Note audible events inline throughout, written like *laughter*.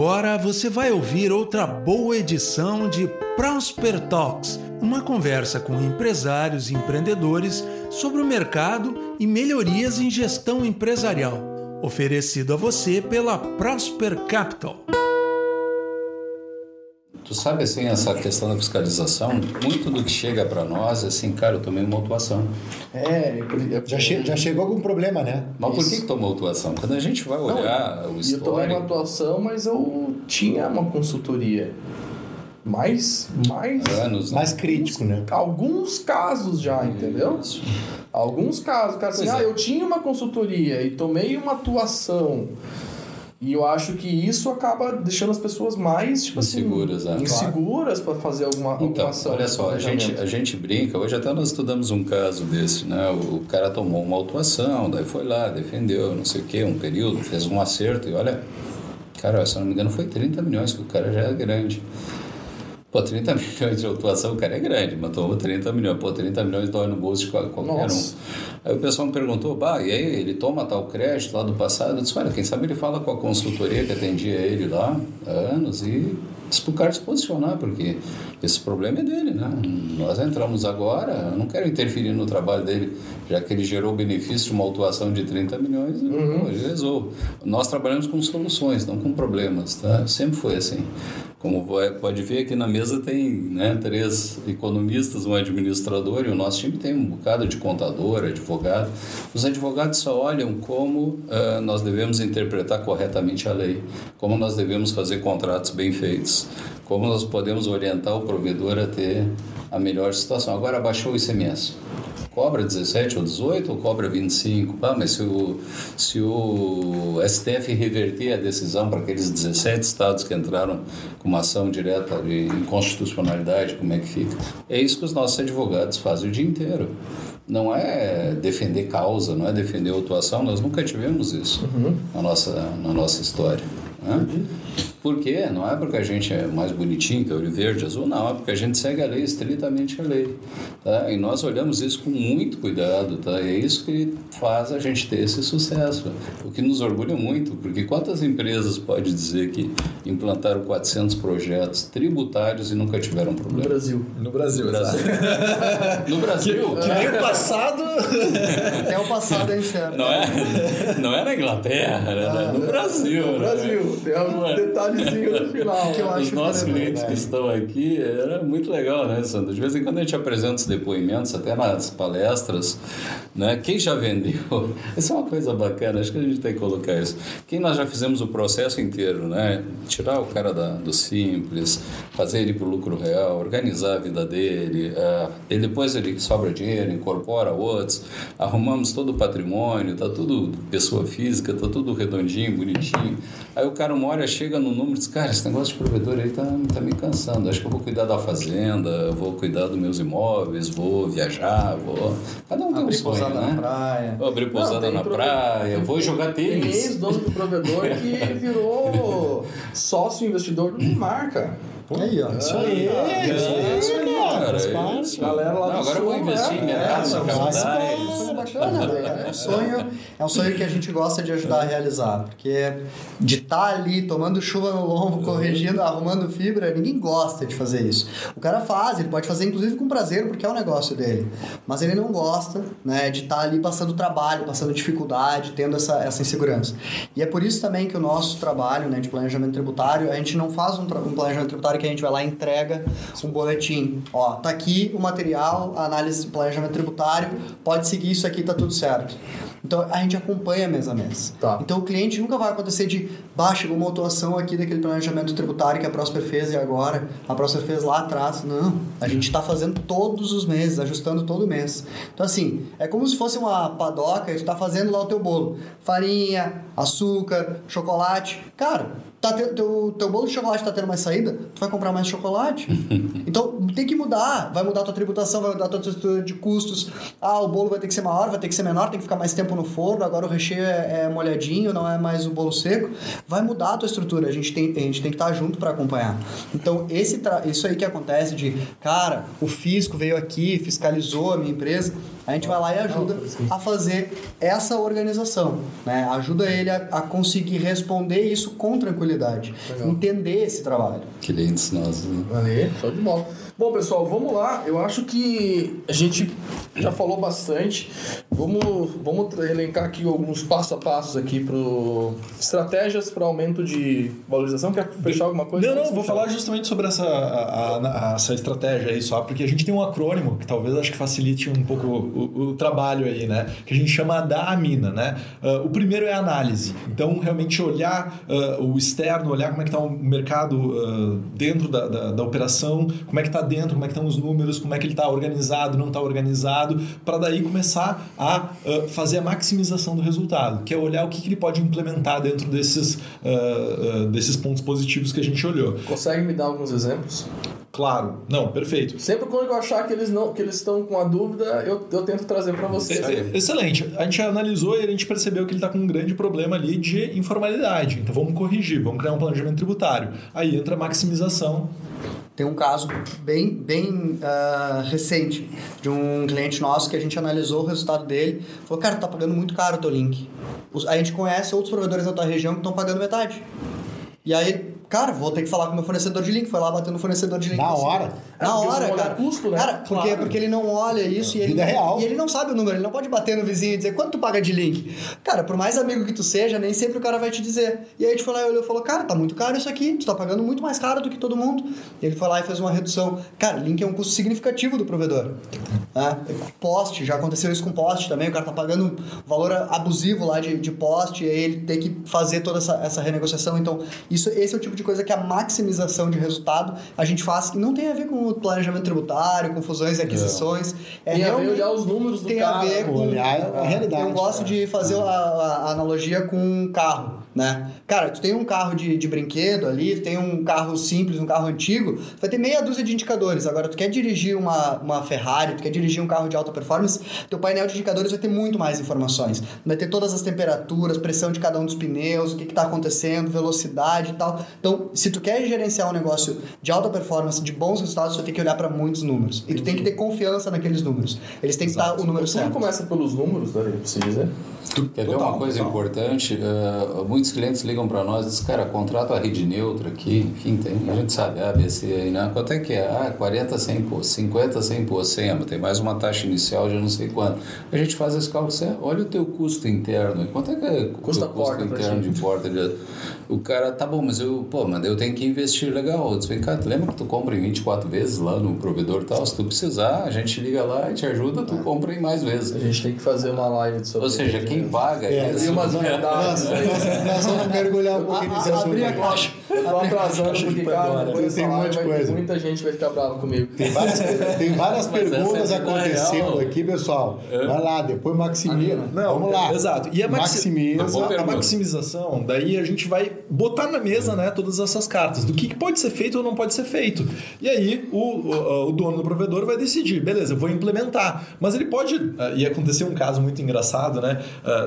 Agora você vai ouvir outra boa edição de Prosper Talks, uma conversa com empresários e empreendedores sobre o mercado e melhorias em gestão empresarial, oferecido a você pela Prosper Capital. Tu sabe, assim, essa questão da fiscalização, muito do que chega para nós é assim, cara, eu tomei uma autuação. É, já, che já chegou algum problema, né? Mas por que, que tomou autuação? Quando a gente vai olhar Não, o histórico... Eu tomei uma autuação, mas eu tinha uma consultoria. Mais, mais... Anos, né? Mais crítico, né? Alguns casos já, entendeu? Isso. Alguns casos. Cara, assim, ah, eu tinha uma consultoria e tomei uma atuação... E eu acho que isso acaba deixando as pessoas mais tipo inseguras, assim, é. inseguras para fazer alguma, então, alguma ação. Olha só, a gente, a gente brinca, hoje até nós estudamos um caso desse, né? O cara tomou uma autuação, daí foi lá, defendeu, não sei o quê, um período, fez um acerto e olha, cara, se não me engano foi 30 milhões, que o cara já é grande. Pô, 30 *laughs* milhões de autuação, o cara é grande, mas tomou 30 milhões. Pô, 30 milhões dói no bolso de qualquer Nossa. um. Aí o pessoal me perguntou, bah, e aí ele toma tal crédito lá do passado? Eu disse, olha, quem sabe ele fala com a consultoria que atendia ele lá há anos e disse para o cara se posicionar, porque esse problema é dele, né? Nós entramos agora, eu não quero interferir no trabalho dele, já que ele gerou benefício de uma autuação de 30 milhões, uhum. ele resolve. Nós trabalhamos com soluções, não com problemas, tá? Sempre foi assim. Como pode ver aqui na mesa tem né, três economistas, um administrador e o nosso time tem um bocado de contador, advogado. Os advogados só olham como uh, nós devemos interpretar corretamente a lei, como nós devemos fazer contratos bem feitos, como nós podemos orientar o provedor a ter a melhor situação. Agora baixou o ICMS cobra 17 ou 18 ou cobra 25? Ah, mas se o, se o STF reverter a decisão para aqueles 17 estados que entraram com uma ação direta de inconstitucionalidade, como é que fica? É isso que os nossos advogados fazem o dia inteiro. Não é defender causa, não é defender autuação, nós nunca tivemos isso uhum. na, nossa, na nossa história. Né? Uhum. Por quê? Não é porque a gente é mais bonitinho que é olho verde, azul, não. É porque a gente segue a lei, estritamente a lei. Tá? E nós olhamos isso com muito cuidado. Tá? E é isso que faz a gente ter esse sucesso. O que nos orgulha muito, porque quantas empresas pode dizer que implantaram 400 projetos tributários e nunca tiveram problema? No Brasil. No Brasil, no Brasil. no Brasil. Que, que o passado... Até o passado é incerto. Não é, não é na Inglaterra, né? Ah, no Brasil. No Brasil. Né? Tem um detalhe detalhezinho no final. Que eu acho Os nossos clientes que estão aqui, era muito legal, né, Sandra? De vez em quando a gente apresenta os depoimentos, até nas palestras, né? Quem já vendeu? *laughs* Isso é uma coisa bacana, acho que a gente tem que colocar isso. Quem nós já fizemos o processo inteiro, né? Tirar o cara da, do simples, fazer ele para o lucro real, organizar a vida dele, uh, e depois ele sobra dinheiro, incorpora outros, arrumamos todo o patrimônio, tá tudo pessoa física, tá tudo redondinho, bonitinho. Aí o cara uma hora chega no número e diz, cara, esse negócio de provedor aí tá, tá me cansando. Acho que eu vou cuidar da fazenda, vou cuidar dos meus imóveis, vou viajar, vou. Cada um tem um sonho, pousada né? na praia. Vou abrir pousada na praia, vou jogar tênis. Tem ex-dono do provedor que *laughs* virou sócio investidor do Neymar, cara. Aí, ó. Isso aí. É, isso aí, isso aí, cara. Isso. Galera lá Não, agora eu vou investir em mercado, é, é, bacana, né? é um sonho, é um sonho que a gente gosta de ajudar a realizar, porque de estar ali tomando chuva no lombo, corrigindo, arrumando fibra, ninguém gosta de fazer isso. O cara faz, ele pode fazer inclusive com prazer, porque é o negócio dele, mas ele não gosta, né, de estar ali passando trabalho, passando dificuldade, tendo essa, essa insegurança. E é por isso também que o nosso trabalho, né, de planejamento tributário, a gente não faz um, um planejamento tributário que a gente vai lá e entrega um boletim. Ó, tá aqui o material, a análise de planejamento tributário, pode seguir isso aqui, tá tudo certo. Então a gente acompanha mês a mês. Tá. Então o cliente nunca vai acontecer de baixa uma atuação aqui daquele planejamento tributário que a Prosper fez e agora a Prosper fez lá atrás. Não, a gente está fazendo todos os meses, ajustando todo mês. Então assim, é como se fosse uma padoca e tu tá fazendo lá o teu bolo. Farinha, açúcar, chocolate. Cara, tá te, teu, teu bolo de chocolate está tendo mais saída, tu vai comprar mais chocolate. *laughs* então tem que mudar. Vai mudar a tua tributação, vai mudar a tua estrutura de custos. Ah, o bolo vai ter que ser maior, vai ter que ser menor, tem que ficar mais tempo no forno, agora o recheio é, é molhadinho, não é mais o bolo seco. Vai mudar a tua estrutura, a gente tem, a gente tem que estar junto para acompanhar. Então, esse isso aí que acontece de, cara, o fisco veio aqui, fiscalizou a minha empresa A gente vai lá e ajuda a fazer essa organização, né? Ajuda ele a, a conseguir responder isso com tranquilidade, Legal. entender esse trabalho. Clientes nossos. Né? Valeu, show de bola. Bom, pessoal, vamos lá. Eu acho que a gente já falou bastante. Vamos, vamos elencar aqui alguns passo a passos aqui pro estratégias para aumento de valorização. Quer fechar alguma coisa? Não, não, vou falar justamente sobre essa, a- a- essa estratégia aí só, porque a gente tem um acrônimo que talvez acho que facilite um pouco o, o trabalho aí, né? Que a gente chama da AMINA, né? Ah, o primeiro é análise. Então, realmente olhar ah, o externo, olhar como é que está o mercado ah, dentro da, da, da operação, como é que está dentro, como é que estão os números, como é que ele está organizado, não está organizado, para daí começar a ah, fazer a maximização do resultado, que é olhar o que, que ele pode implementar dentro desses, ah, ah, desses pontos positivos que a gente olhou. Consegue me dar alguns exemplos? Claro, não, perfeito. Sempre quando eu achar que eles não que eles estão com a dúvida, eu, eu tento trazer para vocês. Excelente. A gente analisou e a gente percebeu que ele está com um grande problema ali de informalidade. Então vamos corrigir, vamos criar um planejamento tributário. Aí entra a maximização. Tem um caso bem, bem ah, recente de um cliente nosso que a gente analisou o resultado dele. Falou, cara, tá pagando muito caro o teu link. A gente conhece outros provedores da tua região que estão pagando metade. E aí, cara, vou ter que falar com o meu fornecedor de link. Foi lá bater no fornecedor de link. Na assim, hora? É, Na porque hora, cara. custo, né? Cara, porque, Claro. porque ele não olha isso e ele, Vida real. e ele não sabe o número. Ele não pode bater no vizinho e dizer quanto tu paga de link. Cara, por mais amigo que tu seja, nem sempre o cara vai te dizer. E aí a gente foi lá e olhou e falou, cara, tá muito caro isso aqui. Tu tá pagando muito mais caro do que todo mundo. E ele foi lá e fez uma redução. Cara, link é um custo significativo do provedor. Né? Poste, já aconteceu isso com poste também. O cara tá pagando um valor abusivo lá de, de poste. E aí ele tem que fazer toda essa, essa renegociação. Então, isso, esse é o tipo de coisa que a maximização de resultado a gente faz. E não tem a ver com o planejamento tributário, com fusões e aquisições. É Tem a ver realmente- olhar os números do tem cara, a ver com olhar a realidade, Eu gosto de fazer a, a analogia com um carro, né? Cara, tu tem um carro de, de brinquedo ali, tu tem um carro simples, um carro antigo, tu vai ter meia dúzia de indicadores. Agora, tu quer dirigir uma, uma Ferrari, tu quer dirigir um carro de alta performance, teu painel de indicadores vai ter muito mais informações. Vai ter todas as temperaturas, pressão de cada um dos pneus, o que está acontecendo, velocidade e tal. Então, se tu quer gerenciar um negócio de alta performance, de bons resultados, tu vai ter que olhar para muitos números. E tu tem que ter confiança naqueles números. Eles têm que estar o número Tudo certo. começa pelos números, pra você dizer. Quer ver uma coisa importante? Uh, muitos clientes ligam para nós e dizem, cara, contrato a rede neutra aqui, enfim, tem, a gente sabe, A, B, C aí, né? Quanto é que é? Ah, 40 sem imposto, 50 sem imposto, 100, mas tem mais uma taxa inicial de não sei quanto. A gente faz esse cálculo, você olha o teu custo interno, quanto é que é custo pra interno de porta? De... O cara, tá bom, mas eu, pô, mas eu tenho que investir legal. Eu disse, vem cá, tu lembra que tu compra em 24 vezes lá no provedor e tal? Se tu precisar, a gente liga lá e te ajuda, tu compra em mais vezes. A gente tem que fazer uma live sobre Ou seja, quem né? paga É. E umas verdades aí. Nós vamos mergulhar um pouquinho nesse assunto. Abrir a caixa. Eu tô atrasando porque, cara, depois Tem um monte de coisa. muita gente vai ficar brava comigo. Tem várias, *laughs* tem várias perguntas é vida acontecendo real. aqui, pessoal. Vai lá, depois maximiza. Vamos lá. Exato. E a, maxi- maximiza. Boa a maximização, daí a gente vai botar na mesa né, todas essas cartas do que, que pode ser feito ou não pode ser feito. E aí o, o, o dono do provedor vai decidir, beleza, eu vou implementar. Mas ele pode. ah, E aconteceu um caso muito engraçado, né? Ah,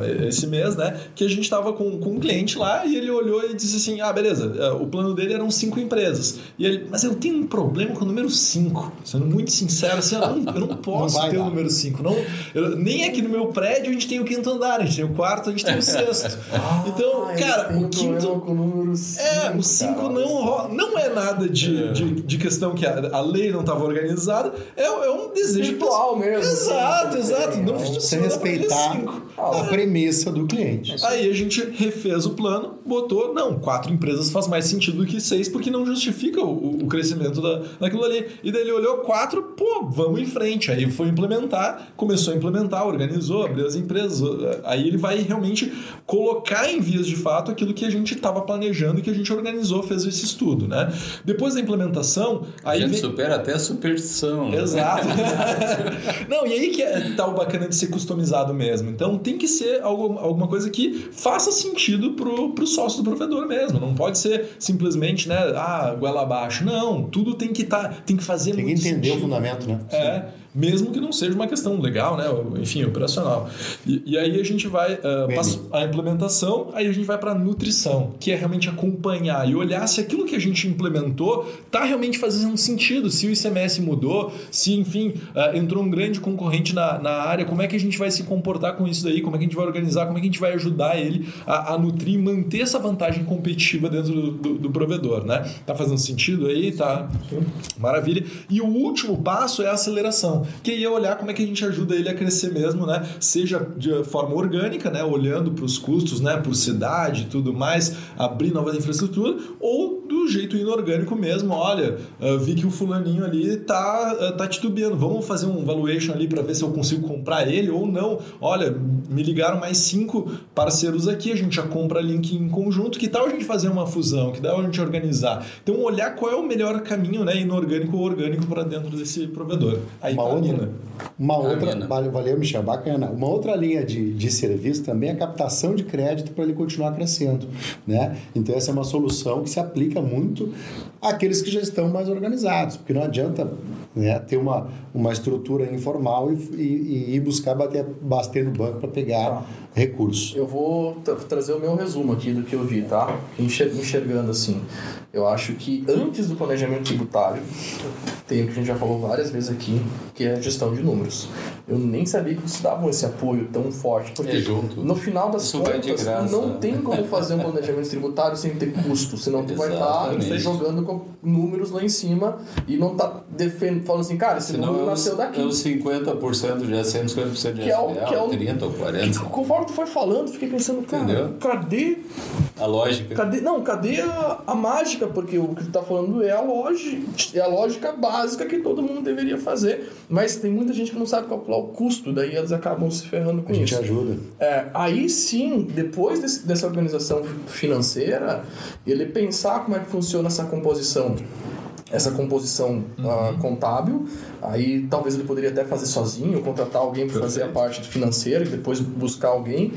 ah, esse mês, né? Que a gente estava com, com um cliente lá e ele olhou e disse assim: ah, beleza, ah, o plano dele eram cinco empresas. E ele, mas eu tenho um problema com o número 5. Sendo muito sincero, assim, eu não, eu não *laughs* posso vai ter o dar. número 5. Não, eu- nem aqui no meu prédio a gente tem o quinto andar, a gente tem o quarto, a gente tem o *laughs* sexto. então, Ah, ele cara, o quinto. com o número 5. É, o 5 não, não é nada de, de, de questão que a, a lei não estava organizada, é, é um desejo Espiritual mesmo, Exato, assim, exato. Não tem, Sem funciona pra ele respeitar cinco. A premissa do cliente. Aí a gente refez o plano, botou, não, quatro empresas faz mais sentido do que seis, porque não justifica o, o crescimento da, daquilo ali. E daí ele olhou quatro, pô, vamos em frente. Aí foi implementar, começou a implementar, organizou, abriu as empresas. Aí ele vai realmente colocar em vias de fato aquilo que a gente estava planejando e que a gente organizou, fez esse estudo, né? Depois da implementação, A aí gente vem... supera até a superstição. né? Exato. *laughs* Não, e aí que é, tá o bacana de ser customizado mesmo. Então tem que ser algo, alguma coisa que faça sentido pro, pro sócio do provedor mesmo. Não pode ser simplesmente, né, ah, goela abaixo. Não, tudo tem que tá, tem que fazer Tem que muito entender o sentido. fundamento, né? É, mesmo que não seja uma questão legal, né? Enfim, operacional. E, e aí a gente vai uh, passa a implementação, aí a gente vai para a nutrição, que é realmente acompanhar e olhar se aquilo que a gente implementou está realmente fazendo sentido, se o ICMS mudou, se enfim uh, entrou um grande concorrente na, na área, como é que a gente vai se comportar com isso daí, como é que a gente vai organizar, como é que a gente vai ajudar ele a, a nutrir e manter essa vantagem competitiva dentro do, do, do provedor, né? Tá fazendo sentido aí? Tá. Maravilha. E o último passo é a aceleração, que aí é olhar como é que a gente ajuda ele a crescer mesmo, né? Seja de forma orgânica, né? Olhando para os custos, né? Por cidade e tudo mais, abrir novas infraestruturas, ou do jeito inorgânico mesmo. Olha, uh, vi que o fulaninho ali tá, uh, tá titubeando. Vamos fazer um valuation ali para ver se eu consigo comprar ele ou não. Olha, me ligaram mais cinco parceiros aqui, a gente já compra link em conjunto. Que tal a gente fazer uma fusão? Que tal a gente organizar? Então, olhar qual é o melhor caminho, né? Inorgânico ou orgânico para dentro desse provedor. Aí uma uma outra valeu, Michel, bacana. Uma outra linha de, de serviço também é a captação de crédito para ele continuar crescendo, né? Então essa é uma solução que se aplica muito àqueles que já estão mais organizados, porque não adianta né, ter uma, uma estrutura informal e, e, e ir buscar bater, bater no banco para pegar ah, recursos. Eu vou trazer o meu resumo aqui do que eu vi, tá? Enxergando assim. Eu acho que antes do planejamento tributário, tem o que a gente já falou várias vezes aqui, que é a gestão de números. Eu nem sabia que vocês davam esse apoio tão forte, porque é junto. no final das Isso contas não tem como fazer um planejamento tributário sem ter custo, senão tu vai estar tá jogando com números lá em cima e não tá defendendo, falando assim, cara, esse senão número nasceu daqui. É os 50% de SM, 50% de que é o, que é o, 30 ou 40. Que, conforme tu foi falando, fiquei pensando, cara, Entendeu? cadê a lógica? Cadê, não, cadê a, a mágica? Porque o que tu tá falando é a lógica, é a lógica básica que todo mundo deveria fazer. Mas tem muita gente que não sabe calcular o custo, daí eles acabam se ferrando com a isso. A gente ajuda. É, aí sim, depois desse, dessa organização financeira, ele pensar como é que funciona essa composição essa composição uhum. uh, contábil. Aí talvez ele poderia até fazer sozinho, contratar alguém para fazer a parte financeira e depois buscar alguém.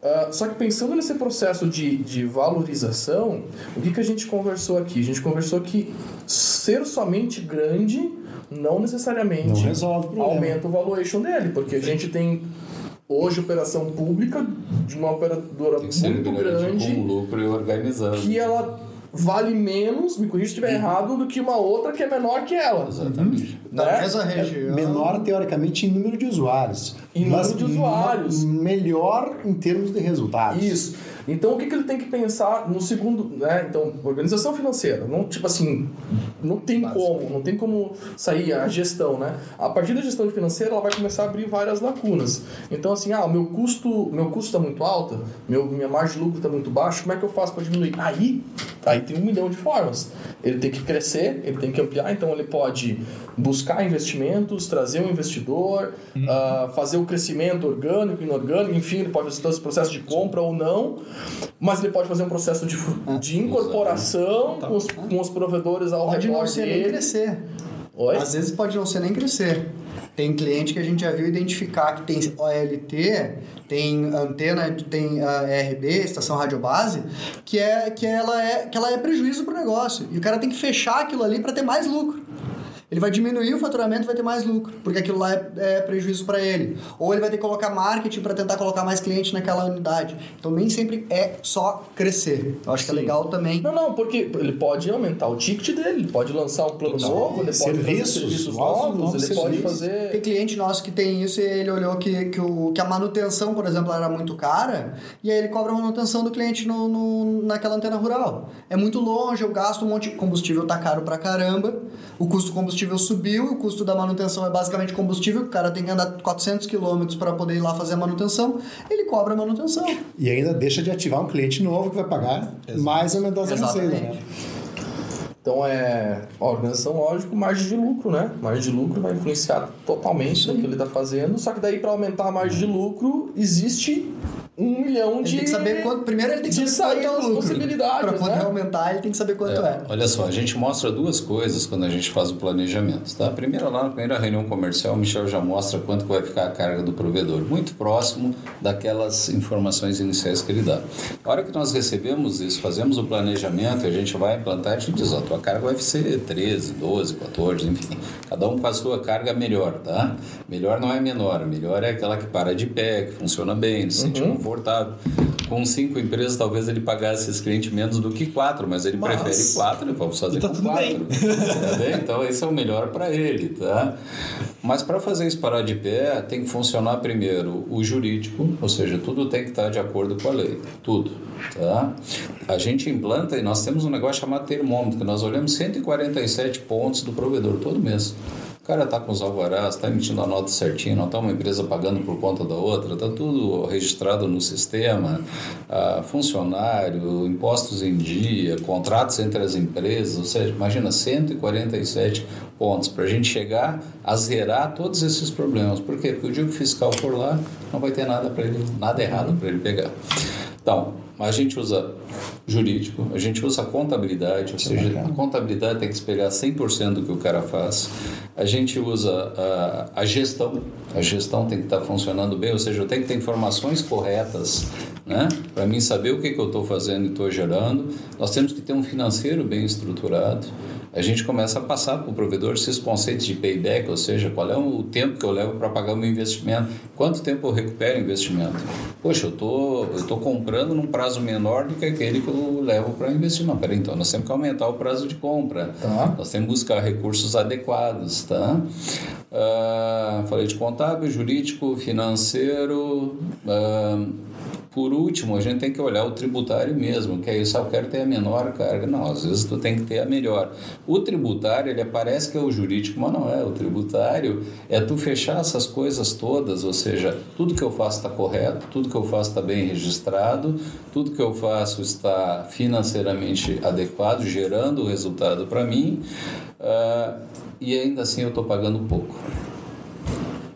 Uh, só que pensando nesse processo de, de valorização, o que, que a gente conversou aqui? A gente conversou que ser somente grande não necessariamente não resolve aumenta o valuation dele, porque a gente tem hoje operação pública de uma operadora muito grande, com lucro e organizando. que ela vale menos, me corrija se estiver uhum. errado, do que uma outra que é menor que ela. Exatamente. Uhum. Da mesma região. Menor, teoricamente, em número de usuários. Em número de usuários. Melhor em termos de resultados. Isso. Então, o que, que ele tem que pensar no segundo, né? Então, organização financeira, não tipo assim, não tem como, não tem como sair a gestão, né? A partir da gestão financeira, ela vai começar a abrir várias lacunas. Então, assim, ah, meu custo, meu custo está muito alto, meu minha margem de lucro está muito baixa, como é que eu faço para diminuir? Aí, aí tem um milhão de formas. Ele tem que crescer, ele tem que ampliar, então ele pode buscar investimentos, trazer um investidor, uhum. uh, fazer o crescimento orgânico, inorgânico, enfim, ele pode fazer todo esse processo de compra ou não, mas ele pode fazer um processo de, ah, de incorporação com os, com os provedores ao pode redor Pode não ser dele. nem crescer. Oi? Às vezes pode não ser nem crescer. Tem cliente que a gente já viu identificar que tem OLT, tem antena, tem a RB, estação radiobase, que é que ela é que ela é prejuízo para o negócio. E o cara tem que fechar aquilo ali para ter mais lucro ele vai diminuir o faturamento e vai ter mais lucro, porque aquilo lá é, é prejuízo para ele. Ou ele vai ter que colocar marketing para tentar colocar mais cliente naquela unidade. Então nem sempre é só crescer. Eu acho Sim. que é legal também. Não, não, porque ele pode aumentar o ticket dele, ele pode lançar um plano não, novo, ele pode fazer serviços novos, novos ele pode fazer. Tem cliente nosso que tem isso e ele olhou que, que, o, que a manutenção, por exemplo, era muito cara, e aí ele cobra a manutenção do cliente no, no naquela antena rural. É muito longe, eu gasto um monte de combustível, tá caro pra caramba, o custo do combustível combustível subiu, o custo da manutenção é basicamente combustível, o cara tem que andar 400 quilômetros para poder ir lá fazer a manutenção, ele cobra a manutenção. E ainda deixa de ativar um cliente novo que vai pagar Exato. mais aumentar a receita, né? Então é a organização, lógico, margem de lucro, né? Margem de lucro vai influenciar totalmente no que ele está fazendo. Só que daí para aumentar a margem de lucro existe um milhão de. Ele tem que saber quanto. Primeiro ele tem que saber quanto é o lucro. Para poder né? aumentar, ele tem que saber quanto é, é, Olha só, a gente mostra duas coisas quando a gente faz o planejamento. Tá? Primeiro, lá na primeira reunião comercial, o Michel já mostra quanto vai ficar a carga do provedor, muito próximo daquelas informações iniciais que ele dá. A hora que nós recebemos isso, fazemos o planejamento e a gente vai implantar, a gente diz: ó, tu tua carga vai ser 13, 12, 14, enfim. Cada um com a sua carga melhor, tá? Melhor não é menor, melhor é aquela que para de pé, que funciona bem, se sente uhum. Confortável. Com cinco empresas, talvez ele pagasse esse cliente menos do que quatro, mas ele mas... prefere quatro, vamos fazer tá com quatro. Bem. Tá bem? Então esse é o melhor para ele, tá? Mas para fazer isso parar de pé, tem que funcionar primeiro o jurídico, ou seja, tudo tem que estar de acordo com a lei, tudo. Tá? A gente implanta e nós temos um negócio chamado termômetro, que nós olhamos 147 pontos do provedor todo mês. O cara está com os alvarás, está emitindo a nota certinho, não está uma empresa pagando por conta da outra, está tudo registrado no sistema, ah, funcionário, impostos em dia, contratos entre as empresas, ou seja, imagina 147 pontos para a gente chegar a zerar todos esses problemas. Por quê? Porque o dia que o fiscal for lá, não vai ter nada para ele, nada errado para ele pegar. Então, a gente usa jurídico, a gente usa contabilidade, ou seja, a contabilidade tem que espelhar 100% do que o cara faz. A gente usa a, a gestão, a gestão tem que estar funcionando bem, ou seja, eu tenho que ter informações corretas né? para mim saber o que, que eu estou fazendo e estou gerando. Nós temos que ter um financeiro bem estruturado a gente começa a passar para o provedor esses conceitos de payback, ou seja, qual é o tempo que eu levo para pagar o meu investimento, quanto tempo eu recupero o investimento. Poxa, eu tô, estou tô comprando num prazo menor do que aquele que eu levo para investir. Não, peraí, então nós temos que aumentar o prazo de compra, tá. nós temos que buscar recursos adequados, tá? Uh, falei de contábil, jurídico, financeiro, uh, por último, a gente tem que olhar o tributário mesmo, que isso, eu quero ter a menor carga. Não, às vezes tu tem que ter a melhor. O tributário, ele parece que é o jurídico, mas não é. O tributário é tu fechar essas coisas todas, ou seja, tudo que eu faço está correto, tudo que eu faço está bem registrado, tudo que eu faço está financeiramente adequado, gerando o resultado para mim, uh, e ainda assim eu estou pagando pouco.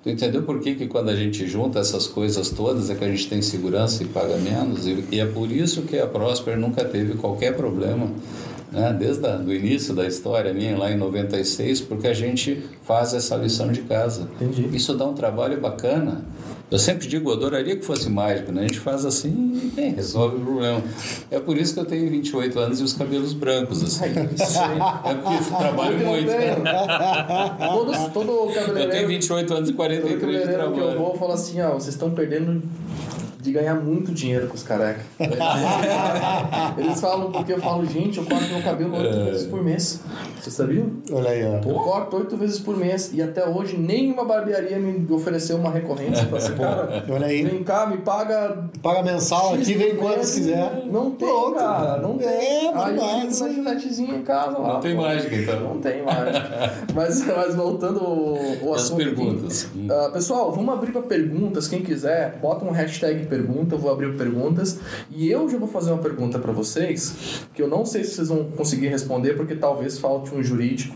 Tu entendeu por que, que quando a gente junta essas coisas todas é que a gente tem segurança e paga menos? E, e é por isso que a Prosper nunca teve qualquer problema, né? desde o início da história minha, lá em 96, porque a gente faz essa lição de casa. Entendi. Isso dá um trabalho bacana. Eu sempre digo, eu adoraria que fosse mágico, né? A gente faz assim e resolve o problema. É por isso que eu tenho 28 anos e os cabelos brancos, assim. é porque eu trabalho muito. Todo, todo cabeleireiro... Eu tenho 28 anos e 43 de trabalho. que eu vou falar assim, ó, vocês estão perdendo de ganhar muito dinheiro com os carecas. *laughs* Eles falam, porque eu falo, gente, eu corto meu cabelo oito é. vezes por mês. Você sabia? Olha aí, ó. Eu corto oito vezes por mês e até hoje nenhuma barbearia me ofereceu uma recorrência pra esse cara. *laughs* Olha aí. Vem cá, me paga. Paga mensal aqui, vem quando quiser. Não tem, Pronto. cara. Não tem. É, Aí eu fico na giletezinha em casa lá. Não tem pô. mágica, então. Não tem mágica. *laughs* mas, mas voltando ao assunto. As perguntas. Uh, pessoal, vamos abrir para perguntas. Quem quiser, bota um hashtag pergunta, eu vou abrir perguntas e eu já vou fazer uma pergunta para vocês que eu não sei se vocês vão conseguir responder porque talvez falte um jurídico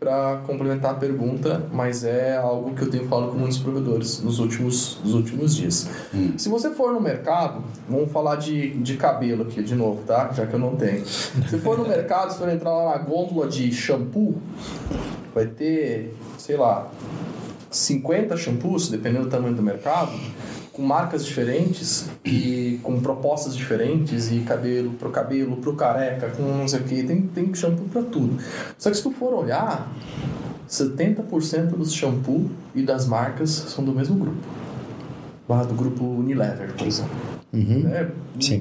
para complementar a pergunta, mas é algo que eu tenho falado com muitos provedores nos últimos, nos últimos dias. Hum. Se você for no mercado, vamos falar de, de cabelo aqui de novo, tá? Já que eu não tenho. Se for no mercado, se for entrar lá na gôndola de shampoo, vai ter, sei lá, 50 shampoos, dependendo do tamanho do mercado com marcas diferentes e com propostas diferentes e cabelo pro cabelo, pro careca, com não sei o que, tem, tem shampoo para tudo. Só que se tu for olhar, 70% dos shampoo e das marcas são do mesmo grupo. Do grupo Unilever, por exemplo. Uhum. É,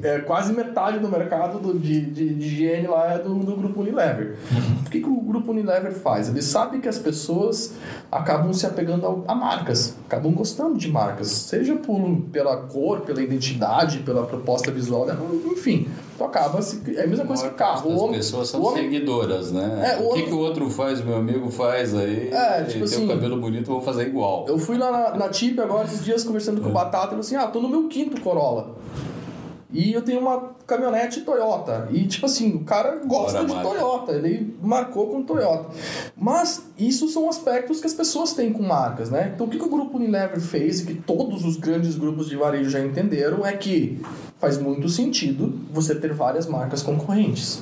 é, quase metade do mercado do, de, de, de higiene lá é do, do grupo Unilever. Uhum. O que, que o grupo Unilever faz? Ele sabe que as pessoas acabam se apegando a, a marcas, acabam gostando de marcas, seja por, pela cor, pela identidade, pela proposta visual, enfim. Tu acaba se, é a mesma coisa que carro. As pessoas são homem, seguidoras, né? É, o, o que, que o outro faz, meu amigo faz aí? É, tipo assim. Tem o cabelo bonito, vou fazer igual. Eu fui lá na, na TIP agora esses dias conversando com o é. Batata e falei assim: ah, tô no meu quinto Corolla. E eu tenho uma caminhonete Toyota. E, tipo assim, o cara gosta de marca. Toyota. Ele marcou com Toyota. Mas isso são aspectos que as pessoas têm com marcas, né? Então, o que, que o grupo Unilever fez e que todos os grandes grupos de varejo já entenderam é que faz muito sentido você ter várias marcas concorrentes.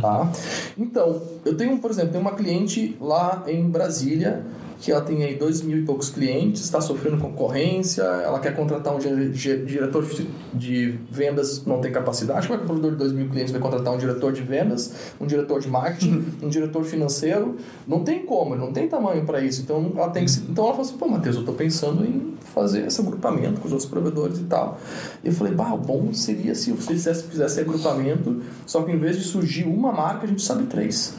Tá? Então, eu tenho, por exemplo, tenho uma cliente lá em Brasília que ela tem aí dois mil e poucos clientes, está sofrendo concorrência, ela quer contratar um diretor de vendas, não tem capacidade. Como é que um produtor de dois mil clientes vai contratar um diretor de vendas, um diretor de marketing, *laughs* um diretor financeiro? Não tem como, não tem tamanho para isso. Então ela tem que se... Então ela falou assim, pô, Matheus, eu estou pensando em fazer esse agrupamento com os outros provedores e tal. E eu falei, bah, o bom seria se você fizesse, fizesse agrupamento, só que em vez de surgir uma marca, a gente sabe três.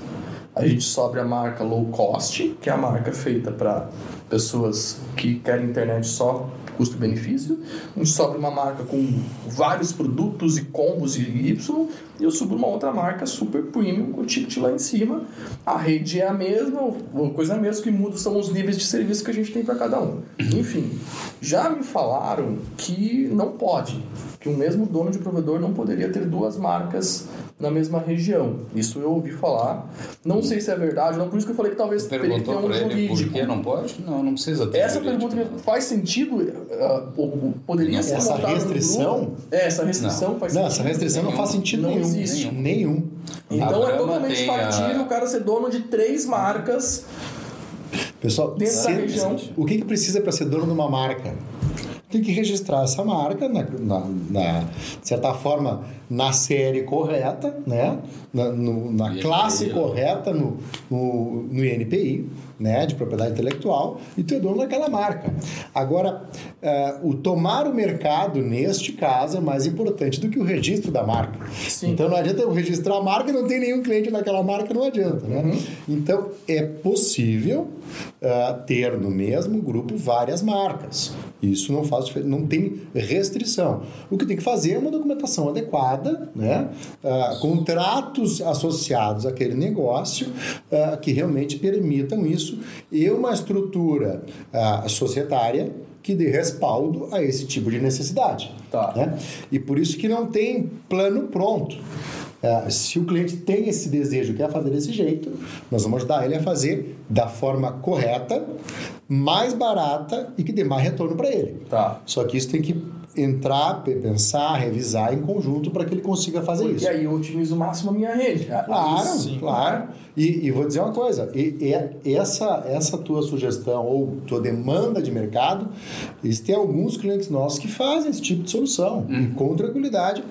A gente sobe a marca low cost, que é a marca feita para pessoas que querem internet só custo-benefício. A gente sobe uma marca com vários produtos e combos e Y. E eu subo uma outra marca super premium com o ticket lá em cima. A rede é a mesma, uma coisa mesmo que muda são os níveis de serviço que a gente tem para cada um. Enfim, já me falaram que não pode, que o mesmo dono de provedor não poderia ter duas marcas na mesma região. Isso eu ouvi falar. Não sei se é verdade, não. Por isso que eu falei que talvez teria que ter um jurídico. Por que não pode? Não, não precisa ter. Essa jurídico. pergunta faz sentido? Uh, poderia não, ser essa restrição? É, essa restrição não. faz não, essa restrição nenhum. não faz sentido não nenhum. Existe. Nenhum. Então é totalmente factível a... o cara ser dono de três marcas. Pessoal, dentro da região. O que, que precisa para ser dono de uma marca? Tem que registrar essa marca, na, na, na de certa forma, na série correta, né? na, no, na classe correta no, no, no INPI, né? de propriedade intelectual, e ter dono daquela marca. Agora, uh, o tomar o mercado, neste caso, é mais importante do que o registro da marca. Sim. Então, não adianta eu registrar a marca e não tem nenhum cliente naquela marca, não adianta. Né? Uhum. Então, é possível uh, ter no mesmo grupo várias marcas. Isso não faz não tem restrição. O que tem que fazer é uma documentação adequada, né? Uh, contratos associados àquele negócio que realmente permitam isso e uma estrutura uh, societária que dê respaldo a esse tipo de necessidade. Tá. Né? E por isso que não tem plano pronto. É, se o cliente tem esse desejo, quer fazer desse jeito, nós vamos ajudar ele a fazer da forma correta, mais barata e que dê mais retorno para ele. Tá. Só que isso tem que entrar, pensar, revisar em conjunto para que ele consiga fazer Porque isso. E aí eu otimizo o máximo a minha rede. Claro, Sim. claro. E, e, vou dizer uma coisa, e, e, essa, essa tua sugestão ou tua demanda de mercado, existem alguns clientes nossos que fazem esse tipo de solução, uhum. com tranquilidade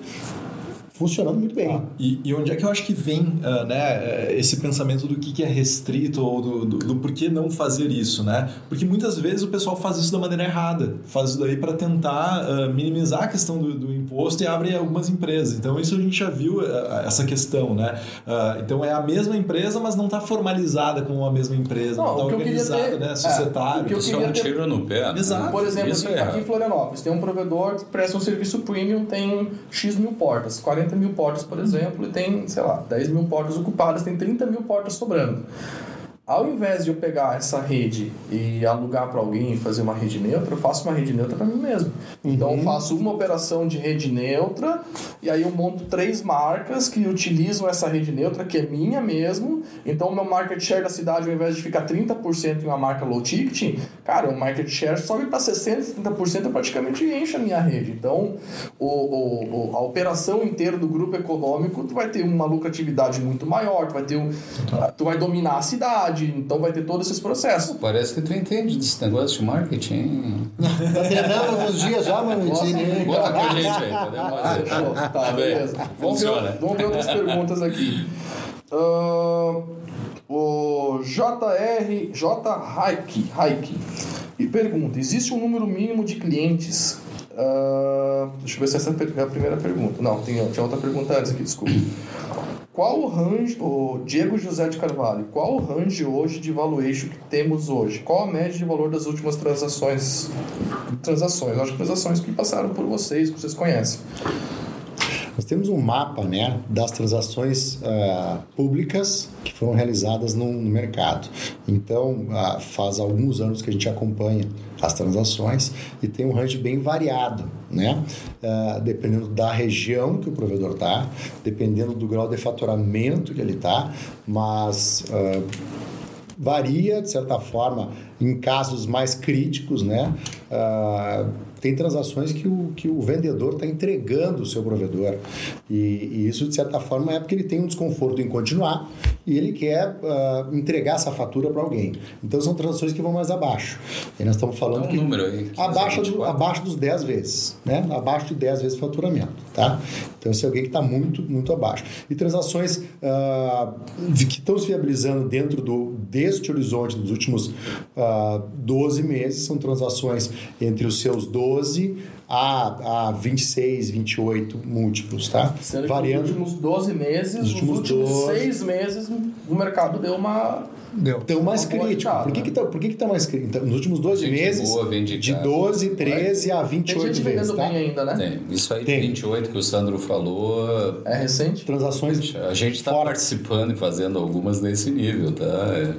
funcionando muito bem. Ah, e, e, onde é que eu acho que vem uh, né, eh, esse pensamento do que, que é restrito ou do, do, do porquê não fazer isso, né? Porque muitas vezes o pessoal faz isso da maneira errada, faz isso daí para tentar uh, minimizar a questão do, do, imposto e abre algumas empresas. Então isso a gente já viu uh, essa questão, né? então é a mesma empresa, mas não está formalizada como a mesma empresa, não está organizada, ter, né? Societário. É, isso é um tiro no pé. Né? Exato. Por exemplo, aqui, é aqui em Florianópolis tem um provedor que presta um serviço premium, tem X mil portas, 40 40 mil portas, por exemplo, e tem, sei lá, 10 mil portas ocupadas, tem 30 mil portas sobrando. Ao invés de eu pegar essa rede e alugar para alguém e fazer uma rede neutra, eu faço uma rede neutra para mim mesmo. Uhum. Então eu faço uma operação de rede neutra e aí eu monto três marcas que utilizam essa rede neutra, que é minha mesmo. Então o meu market share da cidade, ao invés de ficar 30% em uma marca low ticket, cara, o market share sobe para 60%, 70% eu praticamente enche a minha rede. Então o, o, a operação inteira do grupo econômico, tu vai ter uma lucratividade muito maior, tu vai ter um, tu vai dominar a cidade então vai ter todos esses processos. Parece que tu entende desse negócio de marketing. tá treinando uns dias já, mano. Bota com a gente aí, podemos *laughs* Tá, beleza. Vamos ver, vamos ver outras perguntas aqui. Uh, o JR, J. Haik e pergunta: existe um número mínimo de clientes? Uh, deixa eu ver se essa é a primeira pergunta. Não, tem, tinha outra pergunta antes aqui, desculpa. Qual o range, o Diego José de Carvalho, qual o range hoje de valuation que temos hoje? Qual a média de valor das últimas transações? Transações, acho que transações que passaram por vocês, que vocês conhecem. Temos um mapa né, das transações uh, públicas que foram realizadas no, no mercado. Então, uh, faz alguns anos que a gente acompanha as transações e tem um range bem variado, né? Uh, dependendo da região que o provedor está, dependendo do grau de faturamento que ele está, mas uh, varia, de certa forma, em casos mais críticos, né? ah, tem transações que o, que o vendedor está entregando o seu provedor. E, e, isso, de certa forma, é porque ele tem um desconforto em continuar e ele quer uh, entregar essa fatura para alguém. Então, são transações que vão mais abaixo. E nós estamos falando um que. número aí. Abaixo, do, abaixo dos 10 vezes. Né? Abaixo de 10 vezes faturamento. Tá? Então, esse é alguém que está muito, muito abaixo. E transações uh, que estão se viabilizando dentro do, deste horizonte dos últimos uh, 12 meses são transações entre os seus 12 12 a, a 26, 28 múltiplos, tá? Sendo Variando. nos últimos 12 meses, nos últimos, nos últimos 12... 6 meses, o mercado deu uma. Deu. Então, mais crítico. Por que, né? que, tá, por que, que tá mais crítico? Então, nos últimos 12 gente meses, boa, de 12, 13 a 28 Tem vezes. Tá? bem ainda, né? Tem. Isso aí, Tem. 28 que o Sandro falou. É recente? Transações. A gente está participando e fazendo algumas nesse nível, tá? É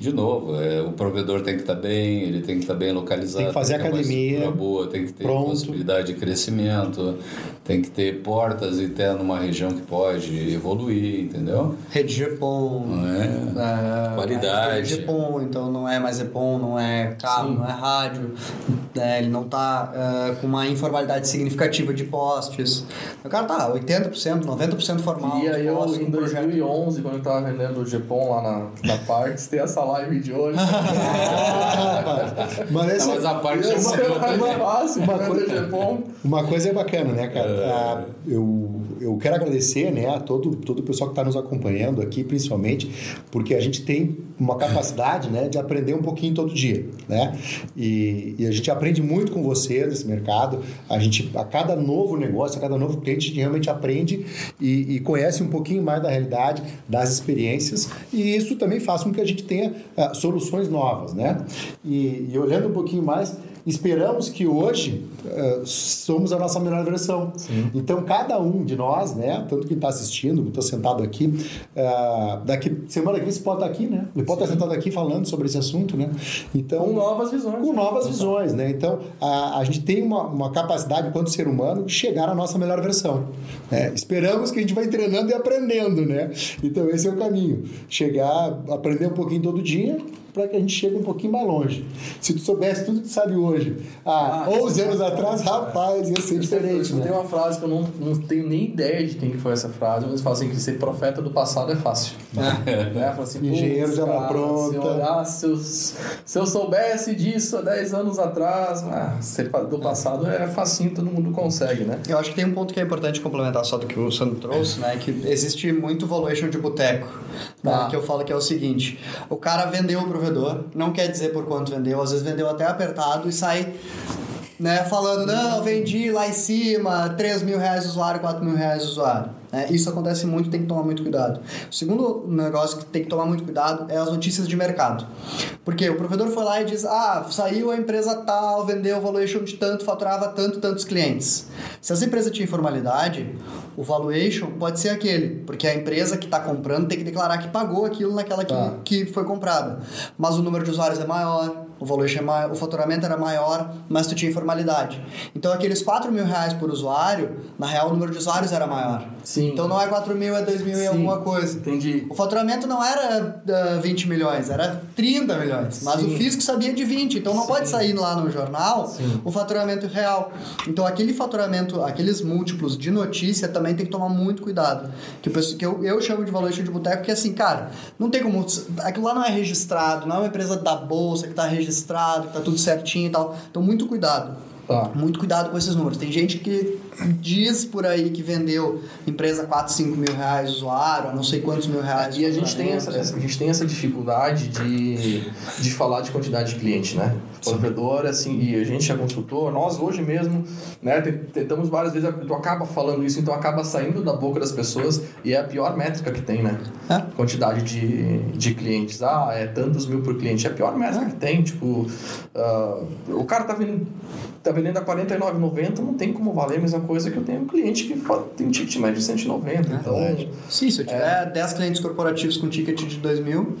de novo, é, o provedor tem que estar tá bem, ele tem que estar tá bem localizado. Tem que fazer tem que academia. boa, tem que ter pronto. possibilidade de crescimento, tem que ter portas e ter numa região que pode evoluir, entendeu? Rede GPON. É, é, qualidade. Rede GPON, então não é mais EPON, não é cabo, Sim. não é rádio, é, ele não está uh, com uma informalidade significativa de postes. O cara tá 80%, 90% formal. E aí eu, em 2011, quando eu estava vendendo o GPON lá na, na Parks, tem essa live de hoje. *laughs* mas, essa, mas a parte é uma, uma, fácil, uma, coisa, uma coisa é bacana, né, cara? É. Ah, eu, eu quero agradecer né, a todo, todo o pessoal que está nos acompanhando aqui, principalmente, porque a gente tem uma capacidade né, de aprender um pouquinho todo dia. Né? E, e a gente aprende muito com você nesse mercado. A gente, a cada novo negócio, a cada novo cliente, a gente realmente aprende e, e conhece um pouquinho mais da realidade, das experiências. E isso também faz com que a gente tenha uh, soluções novas. Né? E, e olhando um pouquinho mais, esperamos que hoje uh, somos a nossa melhor versão. Sim. Então, cada um de nós, né, tanto que está assistindo, que está sentado aqui, uh, daqui semana que vem você pode estar tá aqui, né? Ele pode estar tá sentado aqui falando sobre esse assunto, né? Então, com novas visões. Com né? novas visões, né? Então, a, a gente tem uma, uma capacidade, enquanto ser humano, de chegar à nossa melhor versão. Né? Esperamos que a gente vai treinando e aprendendo, né? Então, esse é o caminho. Chegar, aprender um pouquinho todo dia, para que a gente chegue um pouquinho mais longe. Se tu soubesse tudo que sabe hoje, há ah, 11 anos atrás, rapaz, ia ser diferente. Né? Tem uma frase que eu não, não tenho nem ideia de quem foi essa frase, mas fala assim que ser profeta do passado é fácil. *laughs* É. *laughs* né? assim, Engenheiro já na pronta. Se, olhar, se, eu, se eu soubesse disso há 10 anos atrás, ah, ser do passado é facinho, todo mundo consegue, né? Eu acho que tem um ponto que é importante complementar só do que o Sandro trouxe, né? Que existe muito valuation de boteco. Tá? Que eu falo que é o seguinte: o cara vendeu o provedor, não quer dizer por quanto vendeu, às vezes vendeu até apertado e sai né, falando, não, vendi lá em cima, 3 mil reais usuário, 4 mil reais usuário. É, isso acontece muito tem que tomar muito cuidado. O segundo negócio que tem que tomar muito cuidado é as notícias de mercado. Porque o provedor foi lá e diz: ah, saiu a empresa tal, vendeu o valuation de tanto, faturava tanto, tantos clientes. Se essa empresa tinha informalidade, o valuation pode ser aquele, porque a empresa que está comprando tem que declarar que pagou aquilo naquela que, tá. que foi comprada. Mas o número de usuários é maior, o é maior, o faturamento era maior, mas tu tinha informalidade. Então aqueles 4 mil reais por usuário, na real o número de usuários era maior. Sim. Então não é 4 mil, é 2 mil Sim, e alguma coisa. Entendi. O faturamento não era uh, ah, 20 milhões, era 30 milhões. Mas Sim. o fisco sabia de 20. Então não Sim. pode sair lá no jornal Sim. o faturamento real. Então aquele faturamento, aqueles múltiplos de notícia também tem que tomar muito cuidado. Que, eu, que eu, eu chamo de valuation de boteco, que assim, cara, não tem como. Aquilo lá não é registrado, não é uma empresa da bolsa que está registrado, que está tudo certinho e tal. Então muito cuidado. Tá. Muito cuidado com esses números. Tem gente que diz por aí que vendeu empresa 4, 5 mil reais usuário, não sei quantos mil reais. E a gente, tem essa, a gente tem essa dificuldade de, de falar de quantidade de cliente, né? Provedor, assim, e a gente é consultor, nós hoje mesmo, né, tentamos várias vezes, tu acaba falando isso, então acaba saindo da boca das pessoas e é a pior métrica que tem, né? É. Quantidade de, de clientes. Ah, é tantos mil por cliente. É a pior métrica é. que tem, tipo, uh, o cara tá vindo tá vendendo a R$ 49,90, não tem como valer a mesma coisa que eu tenho um cliente que tem um ticket médio de 190. É, então, Sim, se eu tiver é... 10 clientes corporativos com ticket de 2 mil,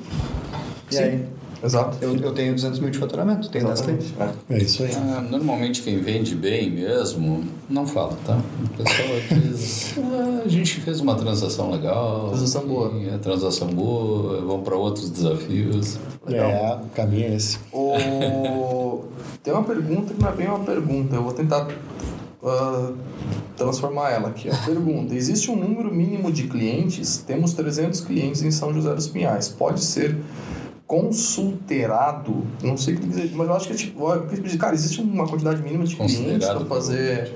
e Sim. aí? Exato. Eu, eu tenho 200 mil de faturamento, tenho 10 clientes. É. é isso aí. Ah, normalmente quem vende bem mesmo não fala, tá? O pessoal diz, ah, a gente fez uma transação legal. Transação boa. É, transação boa, vamos para outros desafios. Legal. É, o caminho é esse. O... *laughs* Tem uma pergunta que não é bem uma pergunta, eu vou tentar uh, transformar ela aqui. A pergunta: existe um número mínimo de clientes? Temos 300 clientes em São José dos Pinhais. Pode ser consulterado? Não sei o que dizer, mas eu acho que é tipo, cara, existe uma quantidade mínima de clientes para fazer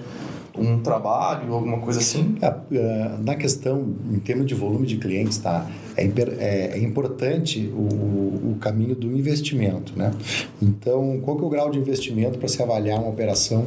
um trabalho, alguma coisa assim? É, é, na questão, em termos de volume de clientes, tá? É, é, é importante o, o, caminho do investimento, né? Então, qual que é o grau de investimento para se avaliar uma operação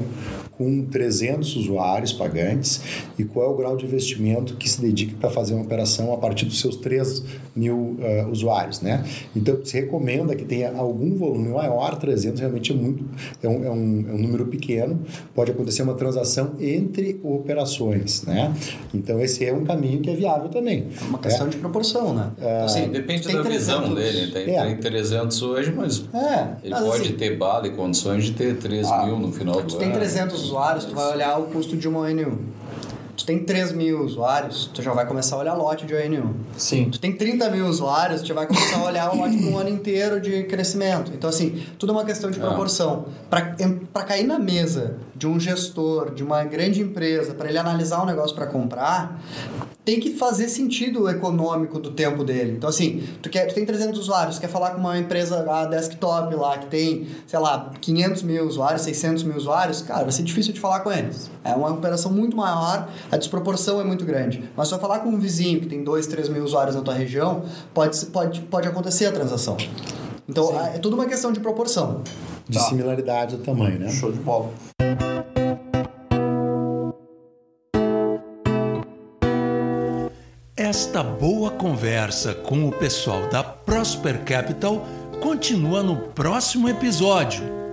com 300 usuários pagantes e qual é o grau de investimento que se dedica para fazer uma operação a partir dos seus 3 mil uh, usuários, né? Então, se recomenda que tenha algum volume maior, 300 realmente é muito, é um, é um, é um número pequeno, pode acontecer uma transação entre operações, né? Então, esse é um caminho que é viável também. É uma questão é. de proporção, né? É, assim, Depende da 300, visão dele. Tem, é. tem 300 hoje, mas é, ele mas pode assim, ter bala e condições de ter 3 ah, mil no final do ano. Tu tem 300 usuários, tu vai olhar o custo de uma ONU. Tu tem 3 mil usuários, tu já vai começar a olhar lote de ONU. Sim. Tu tem 30 mil usuários, tu já vai começar a olhar o lote de um ano inteiro de crescimento. Então, assim, tudo é uma questão de ah. proporção. Para cair na mesa de um gestor, de uma grande empresa, para ele analisar um negócio para comprar, tem que fazer sentido econômico do tempo dele. Então, assim, tu, quer, tu tem 300 usuários, quer falar com uma empresa a desktop lá, que tem, sei lá, 500 mil usuários, 600 mil usuários, cara, vai ser difícil de falar com eles. É uma operação muito maior, a desproporção é muito grande. Mas só falar com um vizinho que tem 2, 3 mil usuários na tua região, pode, pode, pode acontecer a transação. Então, Sim. é tudo uma questão de proporção. De tá. similaridade do tamanho, né? Show de bola. Esta boa conversa com o pessoal da Prosper Capital continua no próximo episódio.